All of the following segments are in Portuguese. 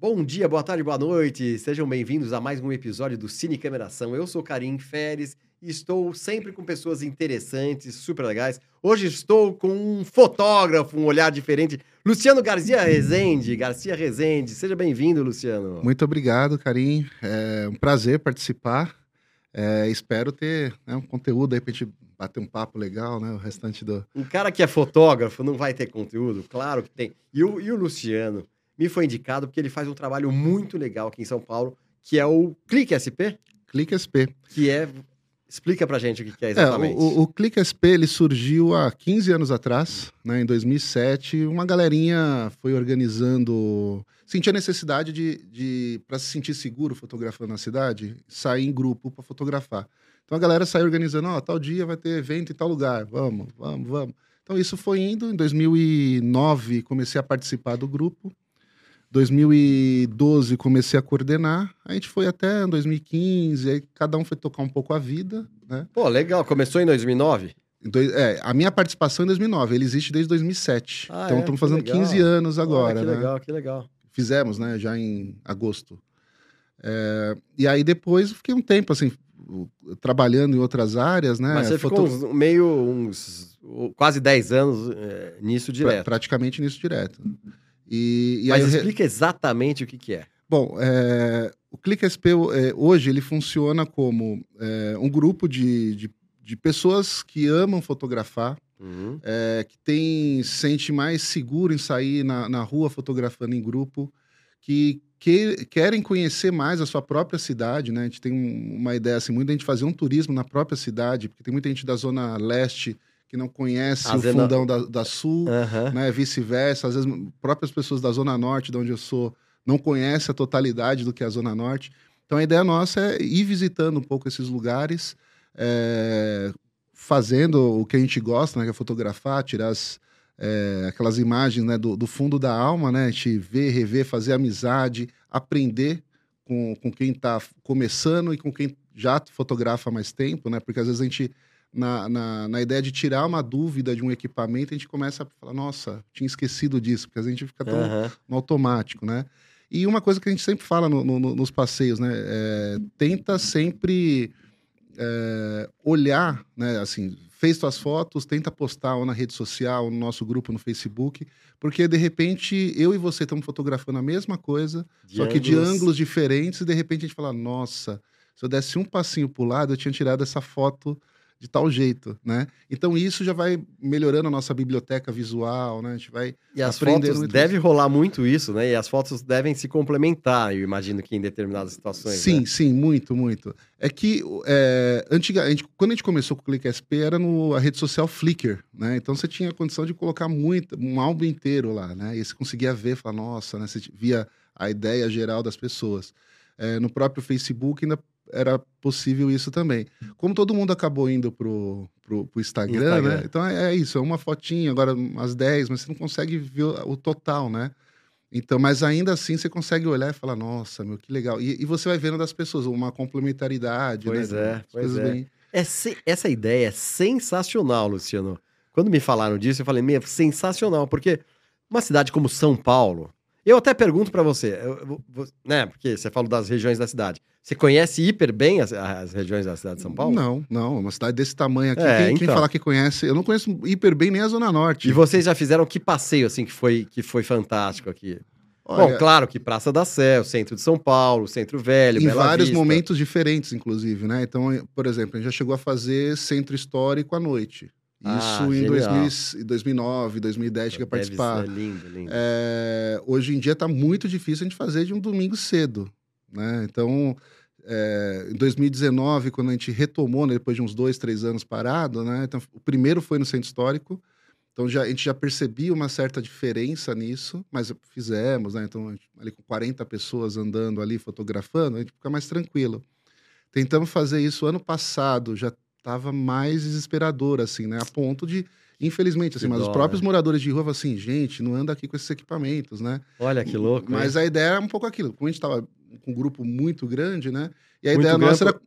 Bom dia, boa tarde, boa noite. Sejam bem-vindos a mais um episódio do Cine Cameração. Eu sou Karim Feres e estou sempre com pessoas interessantes, super legais. Hoje estou com um fotógrafo, um olhar diferente, Luciano Garcia Rezende. Garcia Rezende, seja bem-vindo, Luciano. Muito obrigado, Karim. É um prazer participar. É, espero ter né, um conteúdo aí pra gente bater um papo legal, né? O restante do. Um cara que é fotógrafo não vai ter conteúdo? Claro que tem. E o, e o Luciano me foi indicado porque ele faz um trabalho muito legal aqui em São Paulo, que é o Clique SP. Clique SP. Que é. Explica pra gente o que é exatamente. É, o, o Clique SP ele surgiu há 15 anos atrás, né, em 2007. Uma galerinha foi organizando. Sentia necessidade de, de para se sentir seguro fotografando na cidade, sair em grupo para fotografar. Então a galera saiu organizando: ó, oh, tal dia vai ter evento em tal lugar, vamos, vamos, vamos. Então isso foi indo. Em 2009 comecei a participar do grupo. 2012 comecei a coordenar, a gente foi até 2015, aí cada um foi tocar um pouco a vida, né? Pô, legal, começou em 2009? É, a minha participação em 2009, ele existe desde 2007. Ah, então estamos é? fazendo legal. 15 anos agora, que né? Que legal, que legal. Fizemos, né, já em agosto. É, e aí depois fiquei um tempo assim, trabalhando em outras áreas, né? Mas você Foto... ficou uns, meio uns quase 10 anos é, nisso direto. Pra, praticamente nisso direto. E, e Mas explica exatamente o que, que é. Bom, é, o ClickSP é, hoje ele funciona como é, um grupo de, de, de, pessoas que amam fotografar, uhum. É, que tem, se sente mais seguro em sair na, na rua fotografando em grupo, que, que, querem conhecer mais a sua própria cidade, né? A gente tem uma ideia assim, muita gente fazer um turismo na própria cidade, porque tem muita gente da zona leste que não conhece Às o fundão não... da, da, Sul, uhum. né? Vice-versa. Às vezes, próprias pessoas da Zona Norte, de onde eu sou, não conhecem a totalidade do que é a Zona Norte. Então, a ideia nossa é ir visitando um pouco esses lugares, é... fazendo o que a gente gosta, né? Que é fotografar, tirar as, é... aquelas imagens né? do, do, fundo da alma, né? A gente ver, rever, fazer amizade, aprender com, com quem está começando e com quem já fotografa há mais tempo, né? Porque às vezes a gente na, na, na, ideia de tirar uma dúvida de um equipamento, a gente começa a falar, nossa, tinha esquecido disso, porque a gente fica tão uhum. no automático, né? E uma coisa que a gente sempre fala no, no, nos passeios, né? É, tenta sempre é, olhar, né? Assim, fez suas fotos, tenta postar ou na rede social, ou no nosso grupo no Facebook, porque de repente eu e você estamos fotografando a mesma coisa, de só ângulos... que de ângulos diferentes, e de repente a gente fala, nossa, se eu desse um passinho para o lado, eu tinha tirado essa foto de tal jeito, né? Então isso já vai melhorando a nossa biblioteca visual, né? A gente vai E as fotos deve isso. rolar muito isso, né? E as fotos devem se complementar, eu imagino que em determinadas situações. Sim, né? sim, muito, muito. É que é, antigamente, quando a gente começou com o Click SP era no a rede social Flickr, né? Então você tinha a condição de colocar muito, um álbum inteiro lá, né? E você conseguia ver, falar, nossa, né? Você via a ideia geral das pessoas. É, no próprio Facebook ainda era possível isso também. Como todo mundo acabou indo pro, pro, pro Instagram, Instagram, né? Então é, é, isso, é uma fotinha, agora umas 10, mas você não consegue ver o, o, total, né? Então, mas ainda assim você consegue olhar e falar, nossa, meu, que legal. E, e você vai vendo das pessoas uma complementaridade, pois né? É, pois é. Bem... é se, essa ideia é sensacional, Luciano. Quando me falaram disso, eu falei, meu, sensacional, porque uma cidade como São Paulo, eu até pergunto para você, eu, eu, né? Porque você falou das regiões da cidade. Você conhece hiper bem as, as, regiões da cidade de São Paulo? Não, não. Uma cidade desse tamanho aqui. É, quem, então. quem falar que conhece? Eu não conheço hiper bem nem a Zona Norte. E vocês já fizeram que passeio, assim, que foi, que foi fantástico aqui? Olha, Bom, claro que Praça da Sé, o centro de São Paulo, Centro Velho, Em Bela vários Vista. momentos diferentes, inclusive, né? Então, por exemplo, a gente já chegou a fazer centro histórico à noite. Ah, Isso ah, em 2000, 2009, 2010 cheguei a participar. Lindo, lindo. É, hoje em dia está muito difícil a gente fazer de um domingo cedo. Né? Então, é, em 2019, quando a gente retomou, né, depois de uns dois, três anos parado, né? Então, o primeiro foi no Centro Histórico. Então já, a gente já percebia uma certa diferença nisso, mas fizemos, né? Então, gente, ali com 40 pessoas andando ali, fotografando, a gente fica mais tranquilo. Tentamos fazer isso ano passado, já estava mais desesperador, assim, né? A ponto de, infelizmente, assim, que mas dó, os próprios né? moradores de rua falam assim, gente, não anda aqui com esses equipamentos, né? Olha que louco. Mas hein? a ideia era um pouco aquilo. Como a gente estava um grupo muito grande, né? E a muito ideia nossa era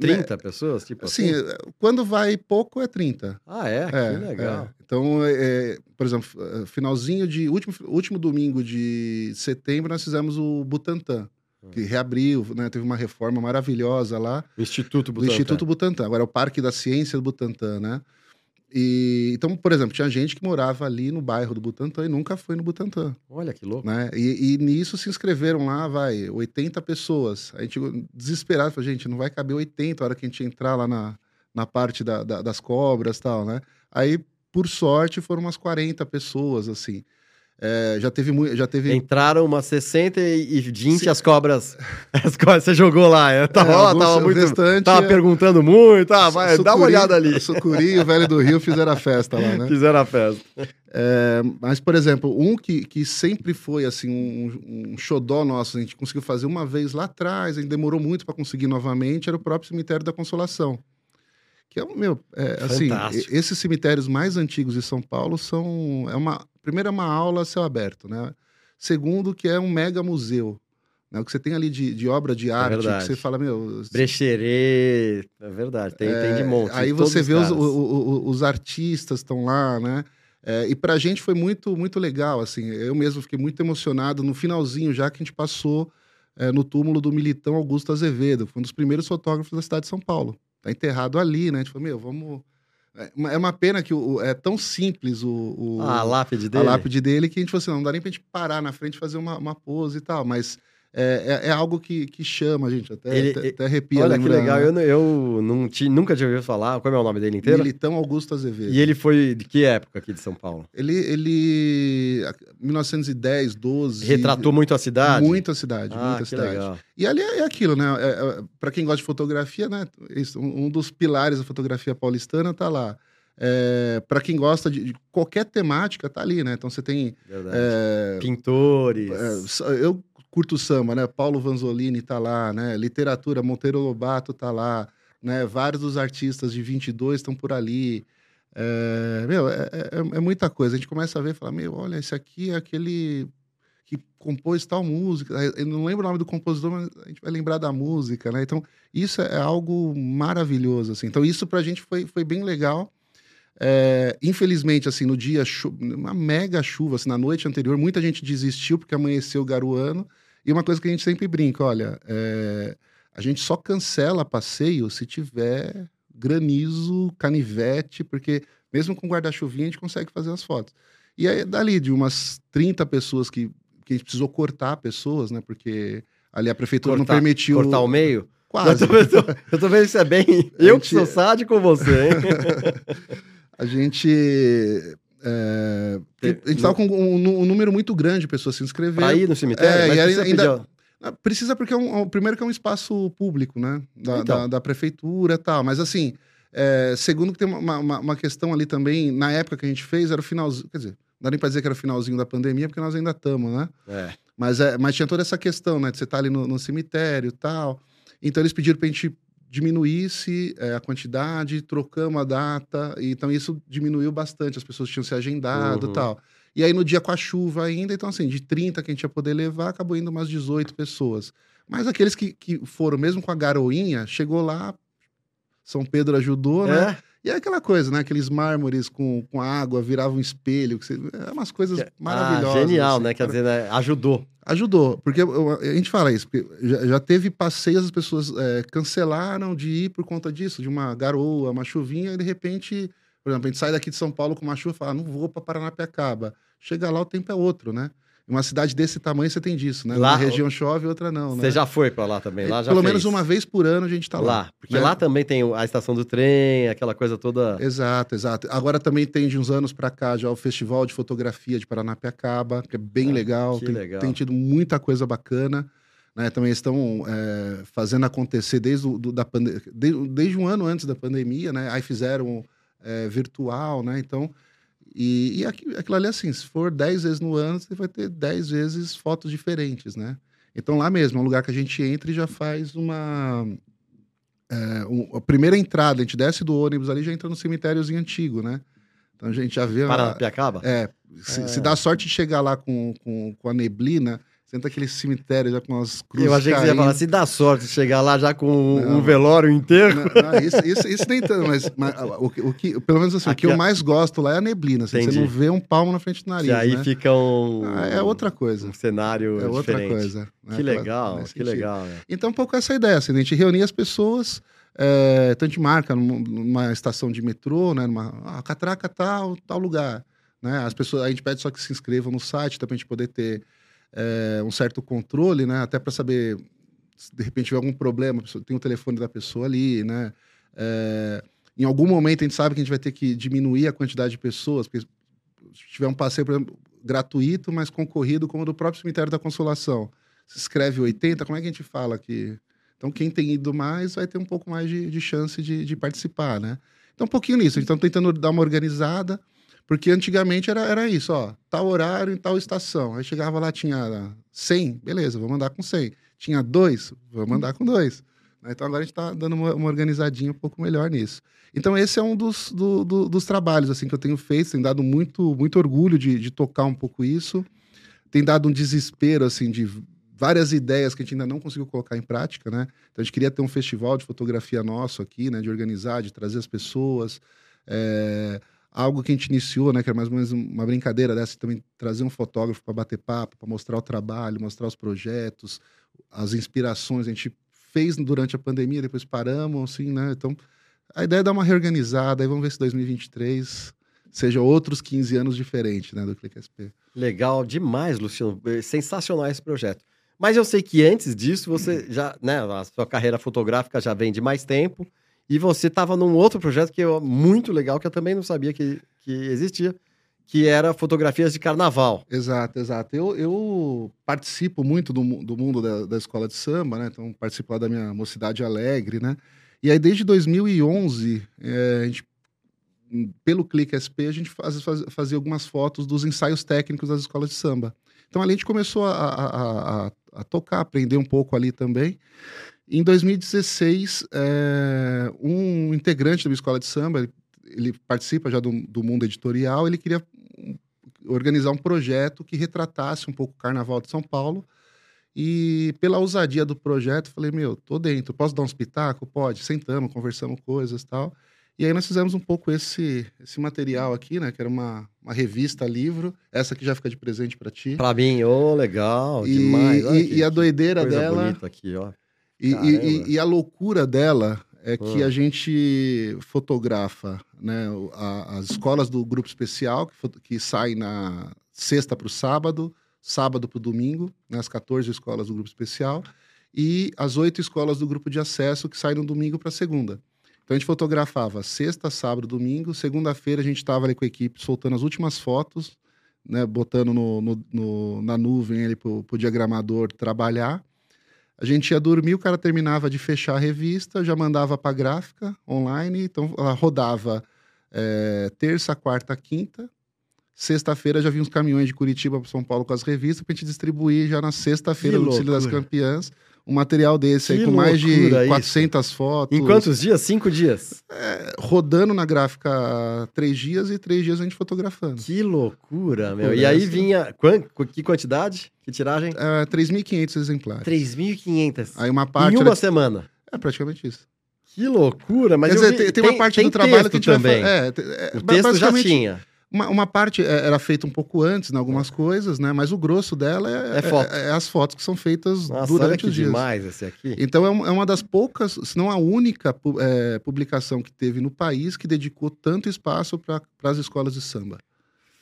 30 né? pessoas? Tipo assim, assim, quando vai pouco é 30. Ah, é? é que legal. É. Então, é, é, por exemplo, eh, finalzinho de. Último, último domingo de setembro, nós fizemos o Butantan. Que ah. reabriu, né? Teve uma reforma maravilhosa lá. O Instituto Butantan. O Instituto Butantan. Agora é o Parque da Ciência do Butantan, né? E, então, por exemplo, tinha gente que morava ali no bairro do Butantã e nunca foi no Butantã. Olha que louco. Né? E, e nisso se inscreveram lá, vai, 80 pessoas. A gente desesperado, falou, gente, não vai caber 80 a hora que a gente entrar lá na, na parte da, da, das cobras e tal, né? Aí, por sorte, foram umas 40 pessoas, assim. É, já teve já teve entraram umas 60 e 20 as cobras. As cobras você jogou lá é, tava, é, tava muito restante, tava é... perguntando muito ah, vai, sucuri, dá uma olhada ali. Sucuri e o Velho do Rio fizeram a festa lá né? Fizeram a festa. É, mas por exemplo um que, que sempre foi assim um, um xodó nosso a gente conseguiu fazer uma vez lá atrás a gente demorou muito para conseguir novamente era o próprio cemitério da Consolação. Que é meu é, assim esses cemitérios mais antigos de São Paulo são é uma primeiro é uma aula a céu aberto, né? Segundo, que é um mega museu. Né? O que você tem ali de, de obra de é arte, é que você fala, meu. Brecherê, é verdade, tem, é, tem de é, monte. Aí você vê os, os, os, artistas estão lá, né? É, e pra gente foi muito, muito legal, assim. Eu mesmo fiquei muito emocionado no finalzinho, já que a gente passou é, no túmulo do militão Augusto Azevedo, foi um dos primeiros fotógrafos da cidade de São Paulo. Tá enterrado ali, né? A gente falou, meu, vamos é, é uma pena que o, é tão simples o, o ah, a lápide dele. A lápide dele que a gente falou assim, não dá nem pra gente parar na frente e fazer uma, uma pose e tal, mas é, é, é, algo que, que chama a gente, até, ele, até, até arrepia. Olha que legal, eu, eu não tinha, nunca tinha ouvido falar. Qual é o nome dele inteiro? Militão Augusto Azevedo. E ele foi de que época aqui de São Paulo? Ele, ele 1910, 12. Retratou muito a cidade? Muito a cidade, ah, muita cidade. Legal. E ali é, é aquilo, né? É, é, para quem gosta de fotografia, né? um dos pilares da fotografia paulistana tá lá. É, para quem gosta de, de, qualquer temática, tá ali, né? Então você tem. É, Pintores. É, eu curto samba, né? Paulo Vanzolini tá lá, né? Literatura, Monteiro Lobato tá lá, né? Vários dos artistas de 22 estão por ali. É, meu, é, é, é, muita coisa. A gente começa a ver e fala, meu, olha, esse aqui é aquele que compôs tal música. Eu não lembro o nome do compositor, mas a gente vai lembrar da música, né? Então, isso é algo maravilhoso, assim. Então, isso pra gente foi, foi bem legal. É, infelizmente, assim, no dia, uma mega chuva, assim, na noite anterior, muita gente desistiu porque amanheceu garoando. E uma coisa que a gente sempre brinca, olha, é, a gente só cancela passeio se tiver granizo, canivete, porque mesmo com guarda-chuvinha a gente consegue fazer as fotos. E aí, dali, de umas 30 pessoas que, que a gente precisou cortar pessoas, né? Porque ali a prefeitura cortar, não permitiu. Cortar o meio? Quase. Eu tô, eu tô vendo isso é bem. Eu que sou sádico com você, hein? a gente. É, a gente tava com um, um, número muito grande de pessoas se inscrevendo. Ir no cemitério? É, e ainda, ainda ah, precisa porque é um, primeiro que é um espaço público, né? Da, então. da, da prefeitura e tal. Mas assim, é, segundo que tem uma, uma, uma, questão ali também, na época que a gente fez, era o finalzinho. Quer dizer, não dá nem pra dizer que era o finalzinho da pandemia, porque nós ainda estamos, né? É. Mas, é, mas tinha toda essa questão, né? De você estar tá ali no, no cemitério e tal. Então eles pediram pra gente diminuísse é, a quantidade, trocamos a data, então isso diminuiu bastante, as pessoas tinham se agendado e uhum. tal. E aí no dia com a chuva ainda, então assim, de 30 que a gente ia poder levar, acabou indo umas 18 pessoas. Mas aqueles que, que foram, mesmo com a garoinha, chegou lá, São Pedro ajudou, né? é. né? E é aquela coisa, né? Aqueles mármores com, com água viravam um espelho. Que você... É umas coisas ah, maravilhosas. Ah, genial, assim, né? Quer dizer, né? ajudou. Ajudou, porque a gente fala isso, porque já, já teve passeios, as pessoas é, cancelaram de ir por conta disso, de uma garoa, uma chuvinha, e de repente, por exemplo, a gente sai daqui de São Paulo com uma chuva e fala, ah, não vou para Paranapiacaba. Chega lá, o tempo é outro, né? Uma cidade desse tamanho você tem disso, né? Lá, uma região chove, outra não, né? Você já foi para lá também? Lá já Pelo fez. menos uma vez por ano a gente tá lá. Lá, porque né? lá também tem a estação do trem, aquela coisa toda. Exato, exato. Agora também tem de uns anos para cá já o Festival de Fotografia de Paranapiacaba, que é bem ah, legal. Que tem, legal. Tem tido muita coisa bacana. Né, também estão é, fazendo acontecer desde, do, da desde, desde um ano antes da pandemia, né? Aí fizeram é, virtual, né? Então, e, e aquilo ali, assim, se for 10 vezes no ano, você vai ter 10 vezes fotos diferentes, né? Então, lá mesmo, é um lugar que a gente entra e já faz uma. É, um, a primeira entrada, a gente desce do ônibus ali já entra no cemitériozinho antigo, né? Então a gente já vê. Para Piacaba? É. Se, é. se dá sorte de chegar lá com, com, com a neblina, Dentro daquele cemitério já com as cruzes. Eu achei que você ia falar, se dá sorte chegar lá já com não, um velório inteiro. Não, não, isso, isso, isso, nem tanto, mas, mas o, o, que, pelo menos assim, Aqui, o que eu mais gosto lá é a neblina. Assim, você não vê um palmo na frente do nariz. E aí né? fica um. Ah, é outra coisa. Um cenário. É outra diferente. coisa. Né? Que legal, que sentido. legal. Né? Então, um pouco essa ideia, assim, a gente reunir as pessoas. É, tanto de marca numa estação de metrô, né? Numa, ah, catraca tal, tal lugar. Né? As pessoas, a gente pede só que se inscrevam no site, também a gente poder ter é, um certo controle, né? Até para saber se de repente tiver algum problema, tem o telefone da pessoa ali, né? É, em algum momento a gente sabe que a gente vai ter que diminuir a quantidade de pessoas, porque se tiver um passeio, por exemplo, gratuito, mas concorrido, como o do próprio cemitério da Consolação. Se escreve 80, como é que a gente fala que. Então, quem tem ido mais vai ter um pouco mais de, de chance de, de, participar, né? Então, um pouquinho nisso. A gente está tentando dar uma organizada. Porque antigamente era, era isso, ó, tal horário em tal estação. Aí chegava lá, tinha 100, beleza, vou mandar com 100. Tinha dois, vou mandar com dois. Né, então agora a gente está dando uma, uma, organizadinha um pouco melhor nisso. Então esse é um dos, do, do, dos trabalhos assim que eu tenho feito, tem dado muito, muito orgulho de, de tocar um pouco isso. Tem dado um desespero assim de várias ideias que a gente ainda não conseguiu colocar em prática, né? Então a gente queria ter um festival de fotografia nosso aqui, né? De organizar, de trazer as pessoas. É algo que a gente iniciou, né, que era mais ou menos uma brincadeira dessa, também trazer um fotógrafo para bater papo, para mostrar o trabalho, mostrar os projetos, as inspirações. A gente fez durante a pandemia, depois paramos, assim, né? Então, a ideia é dar uma reorganizada, aí vamos ver se 2023 seja outros 15 anos diferentes, né, do Clique SP. Legal demais, Luciano. É sensacional esse projeto. Mas eu sei que antes disso, você já, né, a sua carreira fotográfica já vem de mais tempo. E você estava num outro projeto que é muito legal, que eu também não sabia que, que existia, que era fotografias de carnaval. Exato, exato. Eu, eu participo muito do, do mundo da, da escola de samba, né? Então, participo lá da minha Mocidade Alegre, né? E aí, desde 2011, é, a gente, pelo Clique SP, a gente faz, faz, fazia algumas fotos dos ensaios técnicos das escolas de samba. Então, ali a gente começou a, a, a, a tocar, aprender um pouco ali também. Em 2016, é, um integrante da minha escola de samba, ele participa já do, do mundo editorial, ele queria organizar um projeto que retratasse um pouco o Carnaval de São Paulo. E pela ousadia do projeto, falei, meu, tô dentro, posso dar um espetáculo? Pode. Sentamos, conversamos coisas tal. E aí nós fizemos um pouco esse, esse material aqui, né? Que era uma, uma revista, livro. Essa que já fica de presente para ti. Para mim, ô, oh, legal, e, demais. Olha e, que, e a doideira coisa dela... bonita aqui, ó. E, e, e, a loucura dela é que ah. a gente fotografa né, a, as escolas do grupo especial, que, que saem na sexta para o sábado, sábado para o domingo, né, as 14 escolas do grupo especial, e as oito escolas do grupo de acesso, que saem no domingo para segunda. Então a gente fotografava sexta, sábado, domingo. Segunda-feira a gente estava ali com a equipe soltando as últimas fotos, né, botando no, no, no na nuvem para o diagramador trabalhar. A gente ia dormir, o cara terminava de fechar a revista, já mandava para a gráfica online, então ela rodava é, terça, quarta, quinta. Sexta-feira já vinha uns caminhões de Curitiba para São Paulo com as revistas para a gente distribuir já na sexta-feira no Cílio das Campeãs um material desse que aí com mais de 400 isso. fotos. Em quantos dias? Cinco dias? É, rodando na gráfica três dias e três dias a gente fotografando. Que loucura, meu. e aí vinha. Que quantidade? Que tiragem? É, 3.500 exemplares. 3.500. Aí uma parte. Em uma era... semana. É praticamente isso. Que loucura, mas Quer dizer, vi, tem, tem, uma parte tem do trabalho que a gente também. Vai... É, é, o texto já tinha. Uma, uma, parte é, era feita um pouco antes, em né, algumas coisas, né? Mas o grosso dela é, é, foto. é, é as fotos que são feitas Nossa, durante os dias. demais esse aqui. Então é, é uma das poucas, se não a única é, publicação que teve no país que dedicou tanto espaço para as escolas de samba.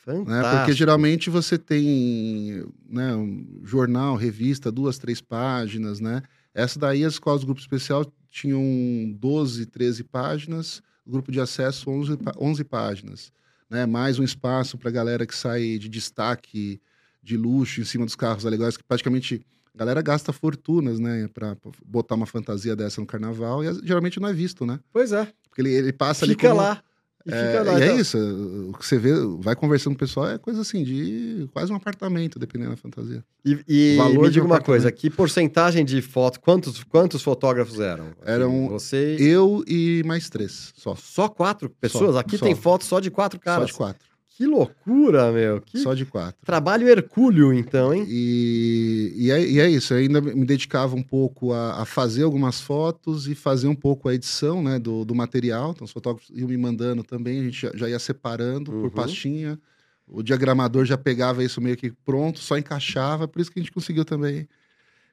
Né? Porque geralmente você tem né, um jornal, revista, duas, três páginas, né? Essa daí, as escolas do grupo especial tinham 12, 13 páginas, o grupo de acesso 11, 11 páginas né? Mais um espaço para a galera que sai de destaque, de luxo em cima dos carros alegóricos, que praticamente a galera gasta fortunas, né, para botar uma fantasia dessa no carnaval e geralmente não é visto, né? Pois é. Porque ele, ele passa Fica ali. Fica lá. E, é, lá, e então. é isso, o que você vê, vai conversando com o pessoal, é coisa assim, de quase um apartamento, dependendo da fantasia. E, e Valor me diga um uma coisa, que porcentagem de fotos, quantos, quantos fotógrafos eram? Eram você... eu e mais três, só. Só quatro pessoas? Só, Aqui só. tem fotos só de quatro caras? Só de quatro. Que loucura, meu. Que Só de quatro. trabalho hercúleo, então, hein? E, e, é, e é isso, eu ainda me dedicava um pouco a, a fazer algumas fotos e fazer um pouco a edição né, do, do material. Então, os fotógrafos iam me mandando também, a gente já, já ia separando Uhum. por pastinha. O diagramador já pegava isso meio que pronto, só encaixava, por isso que a gente conseguiu também.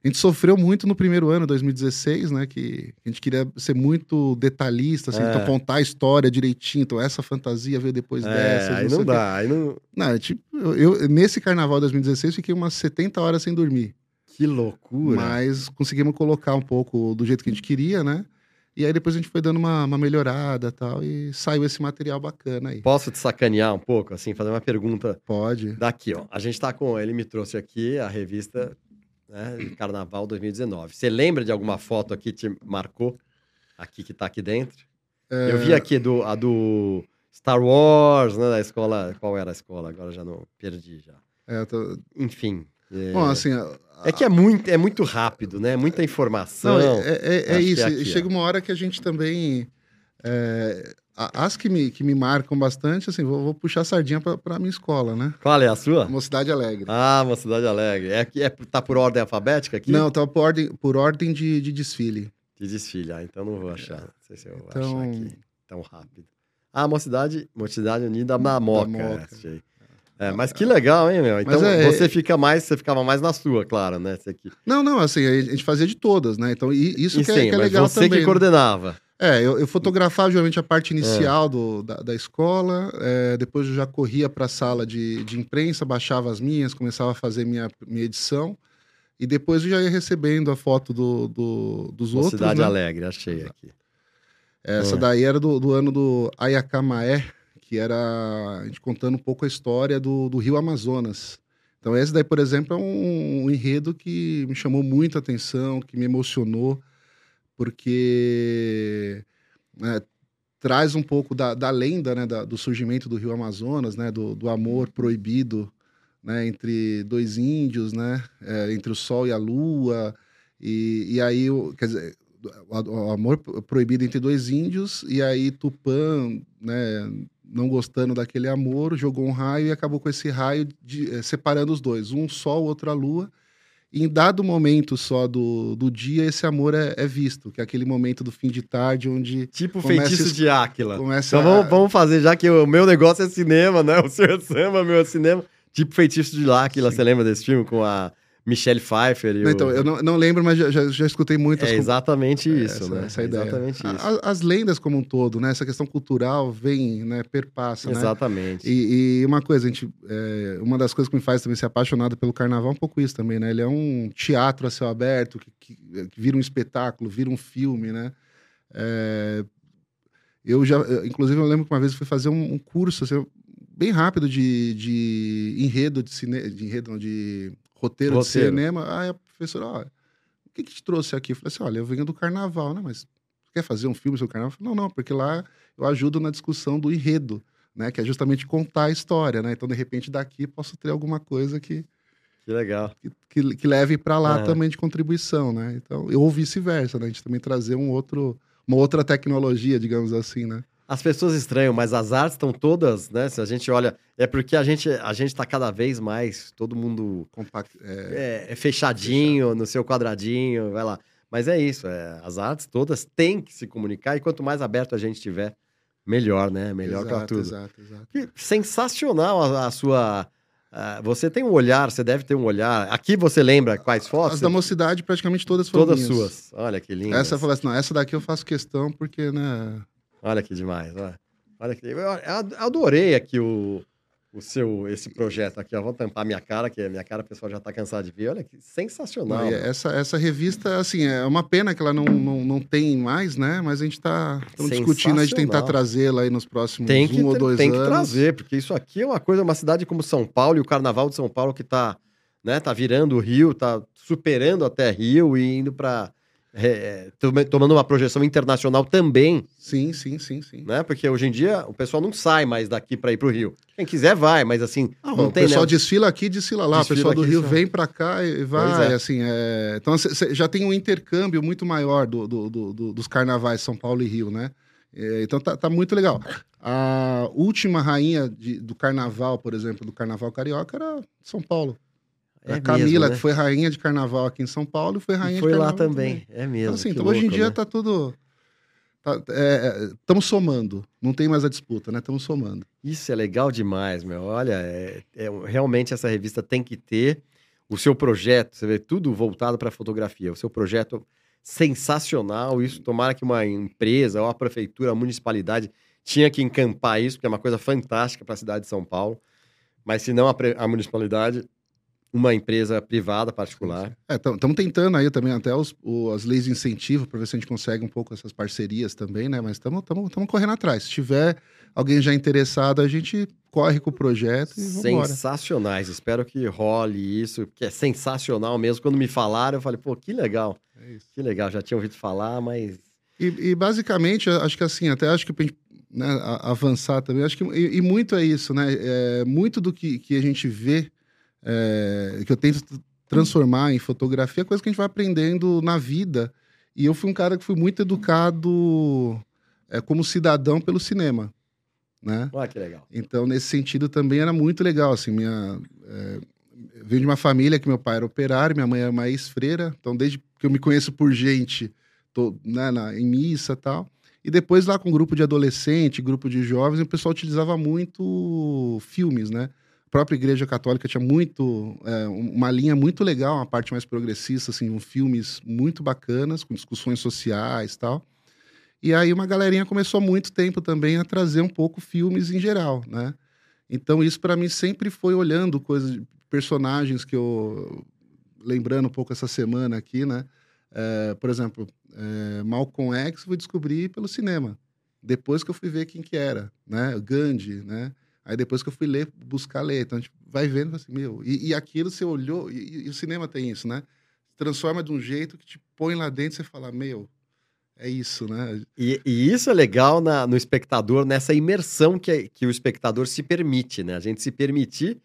A gente sofreu muito no primeiro ano, 2016, né? Que a gente queria ser muito detalhista, assim, É. então contar a história direitinho. Então, essa fantasia veio depois É, dessa. aí não o quê. dá, aí não... Não, tipo, eu, eu- nesse carnaval de 2016 fiquei umas 70 horas sem dormir. Que loucura. Mas conseguimos colocar um pouco do jeito que a gente queria, né? E aí depois a gente foi dando uma, uma melhorada e tal, e saiu esse material bacana aí. Posso te sacanear um pouco, assim, fazer uma pergunta Pode. daqui, ó. A gente tá com... Ele me trouxe aqui a revista né, Carnaval 2019. Você lembra de alguma foto aqui que te marcou? Aqui que tá aqui dentro? É, Eu vi aqui do, a do Star Wars, né? Da escola. Qual era a escola? Agora já não perdi já. é, tô- Enfim. É, Bom, assim. a- é que é muito, é muito rápido, né? Muita informação. Não, é, é- é isso. é aqui, chega uma hora que a gente também. É, as que me, que me marcam bastante, assim, vou, vou puxar a sardinha pra, pra minha escola, né? Qual é a sua? Mocidade Alegre. Ah, Mocidade Alegre. É, que- é, tá por ordem alfabética aqui? Não, tá por ordem, por ordem de, de desfile. De desfile. Ah, então não vou achar. Não sei se eu vou Então- achar aqui tão rápido. Ah, Mocidade, Mocidade Unida da Moca. Moca. é, achei. É, mas que legal, hein, meu? Então é- você fica mais, você ficava mais na sua, claro, né? Você aqui. Não, não, assim, a gente fazia de todas, né? Então, isso E que, é, sim, que é legal você também. que né? coordenava. É, eu, eu fotografava geralmente a parte É. inicial do, da, da escola, é, depois eu já corria para a sala de, de imprensa, baixava as minhas, começava a fazer minha, minha edição, e depois eu já ia recebendo a foto do, do- dos outros. Mocidade né? Alegre, achei aqui. Essa É. daí era do, do ano do Ayakamaé, que era a gente contando um pouco a história do, do Rio Amazonas. Então, esse daí, por exemplo, é um, um enredo que me chamou muito a atenção, que me emocionou, porque né, traz um pouco da, da lenda né, da- do surgimento do Rio Amazonas, né, do, do amor proibido né, entre dois índios, né, é, entre o Sol e a Lua. E, e aí, quer dizer, o, amor proibido entre dois índios, e aí Tupã, né, não gostando daquele amor, jogou um raio e acabou com esse raio de- eh, separando os dois, um sol, outro a lua. Em dado momento só do, do dia, esse amor é, é visto, que é aquele momento do fim de tarde, onde Tipo feitiço es- de Áquila. começa Então vamos, a- vamos fazer, já que o meu negócio é cinema, né? O seu é samba, meu é cinema. Tipo feitiço de Áquila, Sim. você lembra desse filme com a Michelle Pfeiffer e Não, o... Então, eu não, não lembro, mas já, já, já escutei muitas É com- exatamente é, isso, essa, né? essa É ideia. Exatamente A- isso. a- As, lendas como um todo, né? Essa questão cultural vem, né? Perpassa, né? Exatamente. E, e uma coisa, a gente, é, uma das coisas que me faz também ser apaixonado pelo carnaval é um pouco isso também, né? Ele é um teatro a céu aberto, que, que- que vira um espetáculo, vira um filme, né? É, eu já, inclusive, eu lembro que uma vez eu fui fazer um, um curso assim, bem rápido de, de enredo de cinema, de enredo, não, de roteiro, Roteiro. de cinema. Aí a professora, ó, o que, que te trouxe aqui? Eu falei assim, olha, eu venho do carnaval, né? Mas você quer fazer um filme sobre o carnaval? Falei, não, não, porque lá eu ajudo na discussão do enredo né? Que é justamente contar a história, né? Então, de repente, daqui posso ter alguma coisa que, Que legal. que, que, que leve para lá também de contribuição, né? Então, ou vice-versa, né? A gente também trazer um outro, uma outra tecnologia, digamos assim, né? As pessoas estranham, mas as artes estão todas, né? Se a gente olha, é porque a gente a gente está cada vez mais, todo mundo Compact, é, é, é fechadinho no seu quadradinho, vai lá. Mas é isso, é, as artes todas têm que se comunicar e quanto mais aberto a gente tiver, melhor, né? Melhor para tudo. Exato, exato. Que sensacional a, a sua. você tem um olhar, você deve ter um olhar. Aqui você lembra quais fotos? As da mocidade, praticamente todas foram Todas minhas. suas. Olha que lindo. Essa eu falei assim, não, essa daqui eu faço questão porque, né? Olha que demais. Olha, olha que... Eu ad- adorei aqui o, o seu esse projeto aqui. Ó. Vou tampar minha cara, que a minha cara o pessoal já tá cansado de ver. Olha que sensacional. Não, essa, essa revista, assim, é uma pena que ela não, não, não tem mais, né? Mas a gente tá estamos discutindo aí de tentar trazê-la aí nos próximos tem que, um ou dois tem que anos. trazer, porque isso aqui é uma coisa, uma cidade como São Paulo e o Carnaval de São Paulo que tá, né, tá virando o Rio, tá superando até Rio e indo para tomando uma projeção internacional também, Sim, sim, sim, sim. né? Porque hoje em dia o pessoal não sai mais daqui para ir pro Rio. Quem quiser vai, mas assim, Ah, não o tem pessoal né? desfila aqui, desfila lá. Desfila o pessoal do aqui, Rio vem pra cá e vai, é. assim, é... Então, cê- cê já tem um intercâmbio muito maior do, do- do- do- dos carnavais São Paulo e Rio, né? É, então, tá, tá muito legal. A última rainha de, do carnaval, por exemplo, do carnaval carioca, era São Paulo. É a Camila, mesmo, né? que foi rainha de carnaval aqui em São Paulo, e foi rainha e foi de carnaval. Foi lá também. também. É mesmo. Então, assim, então, louco, hoje em dia né? tá tudo. Estamos tá, é, somando. Não tem mais a disputa, né? Estamos somando. Isso é legal demais, meu. Olha, é, é, realmente essa revista tem que ter o seu projeto. Você vê tudo voltado para fotografia. O seu projeto sensacional. Isso, tomara que uma empresa, ou a prefeitura, a municipalidade tinha que encampar isso, porque é uma coisa fantástica para a cidade de São Paulo. Mas se não a, a municipalidade, uma empresa privada particular. Estamos é, tentando aí também até os, o, as leis de incentivo para ver se a gente consegue um pouco essas parcerias também, né? Mas estamos correndo atrás. Se tiver alguém já interessado, a gente corre com o projeto e Sensacionais. Espero que role isso, que é sensacional mesmo. Quando me falaram, eu falei, pô, que legal. É que legal, já tinha ouvido falar, mas... E, e basicamente, acho que assim, até acho que né, avançar também, acho que... E, e, muito é isso, né? É, muito do que, que a gente vê é, que eu tento transformar em fotografia, é coisa que a gente vai aprendendo na vida. E eu fui um cara que fui muito educado é, como cidadão pelo cinema, né? Que legal. Então, nesse sentido, também era muito legal, assim, minha... É, venho de uma família que meu pai era operário, minha mãe era uma ex-freira, então desde que eu me conheço por gente, tô, né, na, em missa e tal, e depois lá com grupo de adolescente, grupo de jovens, o pessoal utilizava muito filmes, né? Própria Igreja Católica tinha muito é, uma linha muito legal, uma parte mais progressista, assim, um filmes muito bacanas com discussões sociais, tal. E aí uma galerinha começou há muito tempo também a trazer um pouco filmes em geral, né? Então isso para mim sempre foi olhando coisas, personagens que eu lembrando um pouco essa semana aqui, né? É, por exemplo, é, Malcolm X fui descobrir pelo cinema. Depois que eu fui ver quem que era, né? Gandhi, né? Aí depois que eu fui ler, buscar ler. Então, a gente vai vendo assim, meu. E, e aquilo você olhou, e, e, o cinema tem isso, né? Transforma de um jeito que te põe lá dentro e você fala, meu, é isso, né? E, e isso é legal na, no espectador, nessa imersão que, que o espectador se permite, né? A gente se permitir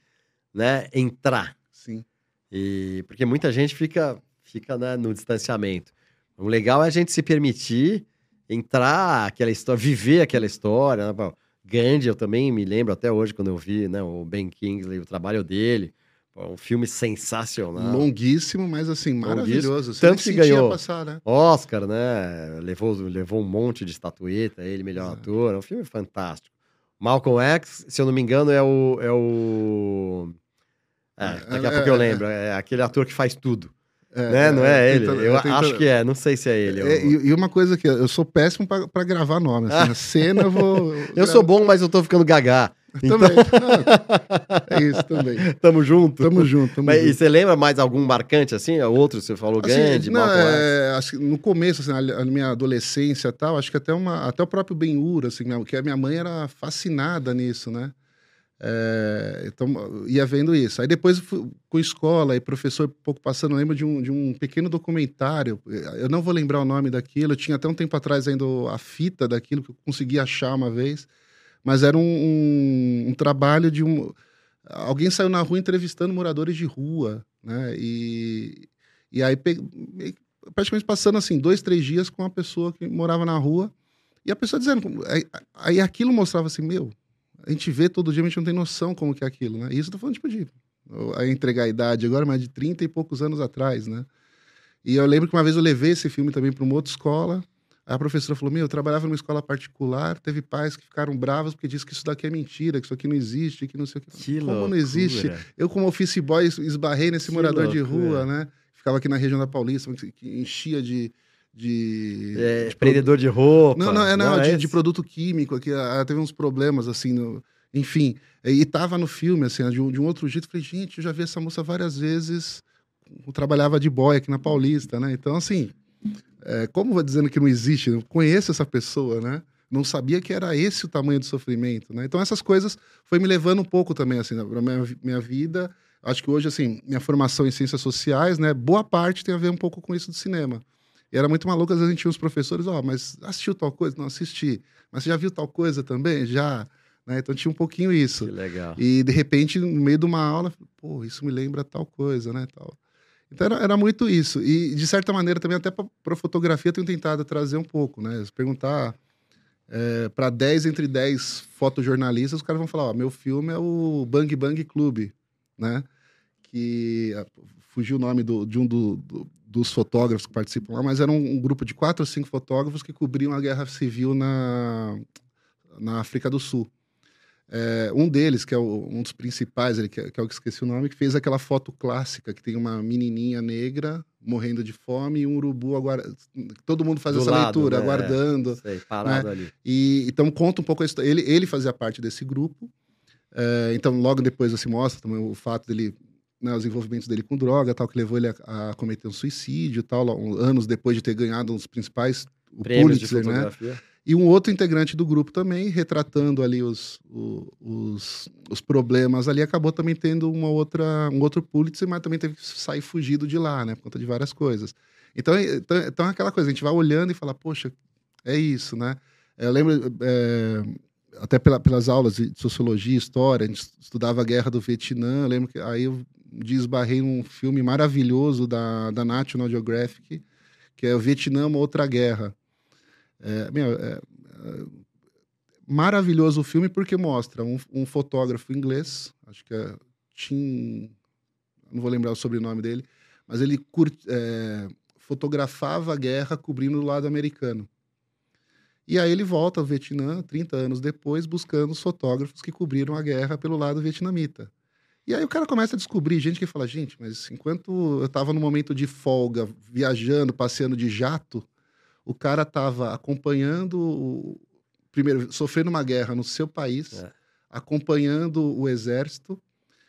né, entrar. Sim. E, porque muita gente fica, fica né, no distanciamento. O legal é a gente se permitir entrar aquela história, viver aquela história. Né? Gandhi, eu também me lembro até hoje quando eu vi né, o Ben Kingsley, o trabalho dele. Um filme sensacional. Longuíssimo, mas assim, maravilhoso. Tanto que ganhou passar, né? Oscar, né? Levou, levou um monte de estatueta, ele melhor Exato. ator. É um filme fantástico. Malcolm X, se eu não me engano, é o. É o... É, daqui a é, pouco eu é, lembro. É. é aquele ator que faz tudo. É, né? Não é, é ele? Eu tentando... acho que é, não sei se é ele. É, e, e, uma coisa que eu sou péssimo para gravar nome. Assim, a cena eu vou. eu sou bom, mas eu tô ficando gagá. Então... Também. é isso também. Tamo junto. Tamo junto. Tamo mas, junto. E você lembra mais algum marcante assim? Outro, você falou assim, Gandhi, não, é, acho que no começo, assim, na minha adolescência e tal, acho que até, uma, até o próprio Ben-Hur, assim, que a minha mãe era fascinada nisso, né? É, então, ia vendo isso. Aí depois, com escola e professor, pouco passando, lembro de um, de um pequeno documentário. Eu não vou lembrar o nome daquilo. Eu tinha até um tempo atrás ainda a fita daquilo que eu consegui achar uma vez. Mas era um, um, um trabalho de um. Alguém saiu na rua entrevistando moradores de rua, né? E, e aí, praticamente passando assim, dois, três dias com uma pessoa que morava na rua. E a pessoa dizendo. Aí, aí aquilo mostrava assim, meu, a gente vê todo dia, a gente não tem noção como que é aquilo, né? E isso eu tô falando, tipo, de a entregar a idade agora, mas de 30 e poucos anos atrás, né? E eu lembro que uma vez eu levei esse filme também para uma outra escola. Aí a professora falou: Meu, eu trabalhava numa escola particular, teve pais que ficaram bravos porque disse que isso daqui é mentira, que isso aqui não existe, que não sei o que. que como loucura. não existe? Eu, como office boy, esbarrei nesse que morador loucura. de rua, né? Ficava aqui na região da Paulista, que enchia de, de, é, de empreendedor de roupa. Não, não, é, não, não é de, de, produto químico aqui. Ah, teve uns problemas assim no, enfim, e tava no filme, assim, de um, de um outro jeito. Falei, gente, eu já vi essa moça várias vezes. Eu trabalhava de boy aqui na Paulista, né? Então, assim, é, como vou dizendo que não existe? Eu conheço essa pessoa, né? Não sabia que era esse o tamanho do sofrimento, né? Então, essas coisas foi me levando um pouco também, assim, pra minha, minha vida. Acho que hoje, assim, minha formação em ciências sociais, né? Boa parte tem a ver um pouco com isso do cinema. E era muito maluco, às vezes a gente tinha uns professores, ó, oh, mas assistiu tal coisa? Não, assisti. Mas você já viu tal coisa também? Já. Né? Então tinha um pouquinho isso. Que legal. E de repente, no meio de uma aula, pô, isso me lembra tal coisa, né? Tal. Então era, era muito isso. E de certa maneira também até para fotografia eu tenho tentado trazer um pouco, né? Se perguntar é, para 10 entre 10 fotojornalistas, os caras vão falar: ó, meu filme é o Bang Bang Club, né? Que fugiu o nome do, de um do, do, dos fotógrafos que participam lá, mas era um, um, grupo de quatro ou cinco fotógrafos que cobriam a guerra civil na, na África do Sul. É, um deles, que é o, um dos principais, ele, que, é, que, é o que esqueci o nome, que fez aquela foto clássica que tem uma menininha negra morrendo de fome e um urubu aguardando. Todo mundo faz Do essa lado, leitura, né? aguardando. Sei, parado né? ali. E, então conta um pouco a história. Ele, ele fazia parte desse grupo. É, então, logo depois se assim, mostra também o fato dele, né, os envolvimentos dele com droga, tal, que levou ele a, a cometer um suicídio, tal, anos depois de ter ganhado um dos principais o Prêmios Pulitzer, né? E um outro integrante do grupo também, retratando ali os, os, os, problemas ali, acabou também tendo uma outra, um outro Pulitzer, mas também teve que sair fugido de lá, né? Por conta de várias coisas. Então, então, então é aquela coisa, a gente vai olhando e fala, poxa, é isso, né? Eu lembro, é, até pela, pelas aulas de sociologia, história, a gente estudava a Guerra do Vietnã, eu lembro que aí eu desbarrei um filme maravilhoso da, da National Geographic, que é o Vietnã, uma outra guerra. É, meu, é, é, maravilhoso o filme porque mostra um, um, fotógrafo inglês, acho que é Tim, não vou lembrar o sobrenome dele, mas ele curte, é, fotografava a guerra cobrindo o lado americano. E aí ele volta ao Vietnã, 30 anos depois, buscando os fotógrafos que cobriram a guerra pelo lado vietnamita. E aí o cara começa a descobrir gente que fala, gente, mas enquanto eu estava no momento de folga, viajando, passeando de jato, o cara estava acompanhando, primeiro, sofrendo uma guerra no seu país, é. acompanhando o exército.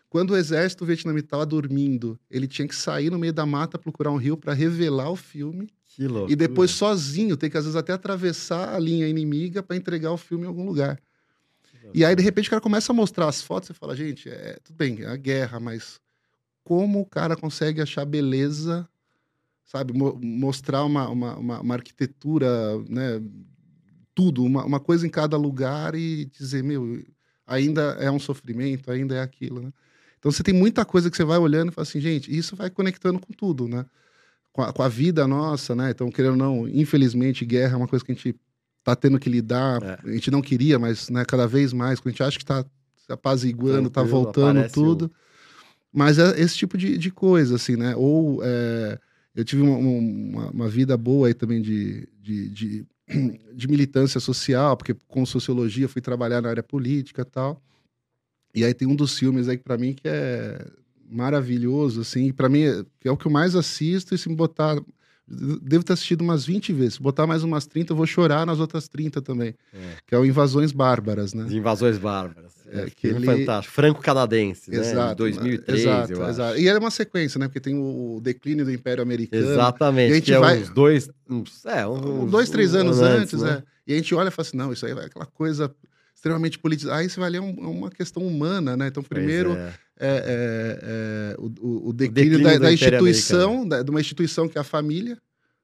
Quando o exército vietnamita estava dormindo, ele tinha que sair no meio da mata, procurar um rio para revelar o filme. Que louco. E depois sozinho, tem que às vezes até atravessar a linha inimiga para entregar o filme em algum lugar. E aí, de repente, o cara começa a mostrar as fotos e fala: gente, é, tudo bem, é a guerra, mas como o cara consegue achar beleza sabe? Mo mostrar uma, uma, uma, uma, arquitetura, né? Tudo, uma, uma coisa em cada lugar e dizer, meu, ainda é um sofrimento, ainda é aquilo, né? Então você tem muita coisa que você vai olhando e fala assim, gente, isso vai conectando com tudo, né? Com a, com a vida nossa, né? Então, querendo ou não, infelizmente, guerra é uma coisa que a gente tá tendo que lidar, é. a gente não queria, mas né, cada vez mais, quando a gente acha que tá apaziguando, tá voltando tudo. O... Mas é esse tipo de, de coisa, assim, né? Ou é, eu tive uma, uma, uma, vida boa aí também de, de, de, de, militância social, porque com sociologia fui trabalhar na área política e tal. E aí tem um dos filmes aí para mim que é maravilhoso, assim, para mim é, é o que eu mais assisto e se me botar devo ter assistido umas 20 vezes. Se botar mais umas 30, eu vou chorar nas outras 30 também. É. Que é o Invasões Bárbaras, né? Invasões Bárbaras. É, que ele... fantástico. Franco-canadense, né? Exato. 2003, exato, eu exato. acho. E é uma sequência, né? Porque tem o declínio do Império Americano. Exatamente. E a gente é vai... uns dois... Uns, é, uns, dois, três anos antes, antes né? E a gente olha e fala assim, não, isso aí é aquela coisa extremamente política. Aí você vai ler um, uma questão humana, né? Então, primeiro... É. É, é, é, o, o, declínio, o declínio da, da instituição, da, de uma instituição que é a família,